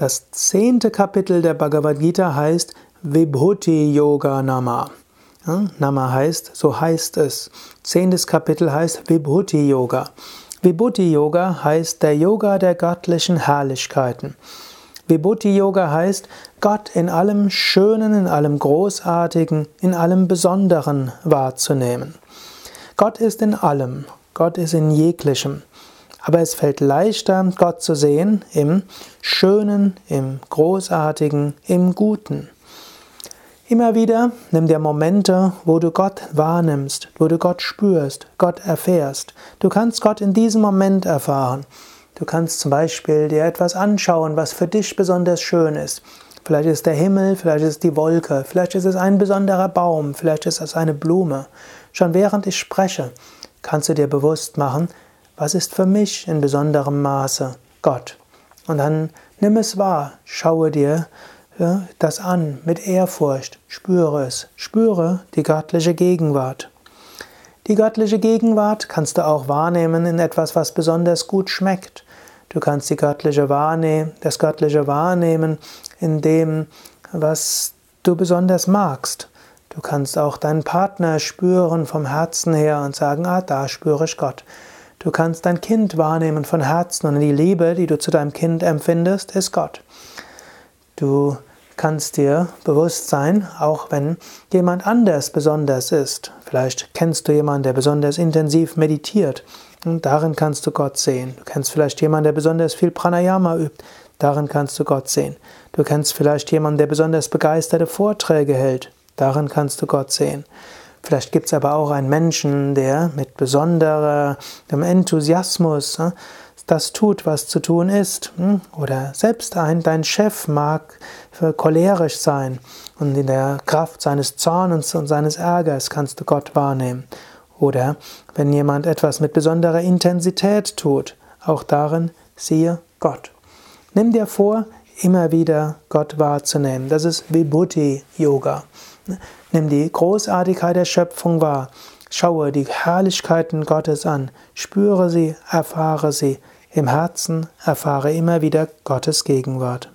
Das zehnte Kapitel der Bhagavad Gita heißt Vibhuti Yoga Nama. Ja, Nama heißt, so heißt es. Zehntes Kapitel heißt Vibhuti Yoga. Vibhuti Yoga heißt der Yoga der göttlichen Herrlichkeiten. Vibhuti Yoga heißt Gott in allem Schönen, in allem Großartigen, in allem Besonderen wahrzunehmen. Gott ist in allem, Gott ist in jeglichem. Aber es fällt leichter, Gott zu sehen im Schönen, im Großartigen, im Guten. Immer wieder nimm dir Momente, wo du Gott wahrnimmst, wo du Gott spürst, Gott erfährst. Du kannst Gott in diesem Moment erfahren. Du kannst zum Beispiel dir etwas anschauen, was für dich besonders schön ist. Vielleicht ist der Himmel, vielleicht ist die Wolke, vielleicht ist es ein besonderer Baum, vielleicht ist es eine Blume. Schon während ich spreche, kannst du dir bewusst machen, was ist für mich in besonderem Maße Gott? Und dann nimm es wahr, schaue dir ja, das an mit Ehrfurcht, spüre es, spüre die göttliche Gegenwart. Die göttliche Gegenwart kannst du auch wahrnehmen in etwas, was besonders gut schmeckt. Du kannst die göttliche wahrnehmen, das göttliche wahrnehmen in dem, was du besonders magst. Du kannst auch deinen Partner spüren vom Herzen her und sagen, ah, da spüre ich Gott. Du kannst dein Kind wahrnehmen von Herzen und die Liebe, die du zu deinem Kind empfindest, ist Gott. Du kannst dir bewusst sein, auch wenn jemand anders besonders ist. Vielleicht kennst du jemanden, der besonders intensiv meditiert. Und darin kannst du Gott sehen. Du kennst vielleicht jemanden, der besonders viel Pranayama übt. Darin kannst du Gott sehen. Du kennst vielleicht jemanden, der besonders begeisterte Vorträge hält. Darin kannst du Gott sehen. Vielleicht gibt es aber auch einen Menschen, der mit besonderem Enthusiasmus ne, das tut, was zu tun ist. Hm? Oder selbst ein, dein Chef mag cholerisch sein und in der Kraft seines Zorns und seines Ärgers kannst du Gott wahrnehmen. Oder wenn jemand etwas mit besonderer Intensität tut, auch darin siehe Gott. Nimm dir vor, immer wieder Gott wahrzunehmen. Das ist Vibhuti Yoga. Nimm die Großartigkeit der Schöpfung wahr. Schaue die Herrlichkeiten Gottes an. Spüre sie, erfahre sie. Im Herzen erfahre immer wieder Gottes Gegenwart.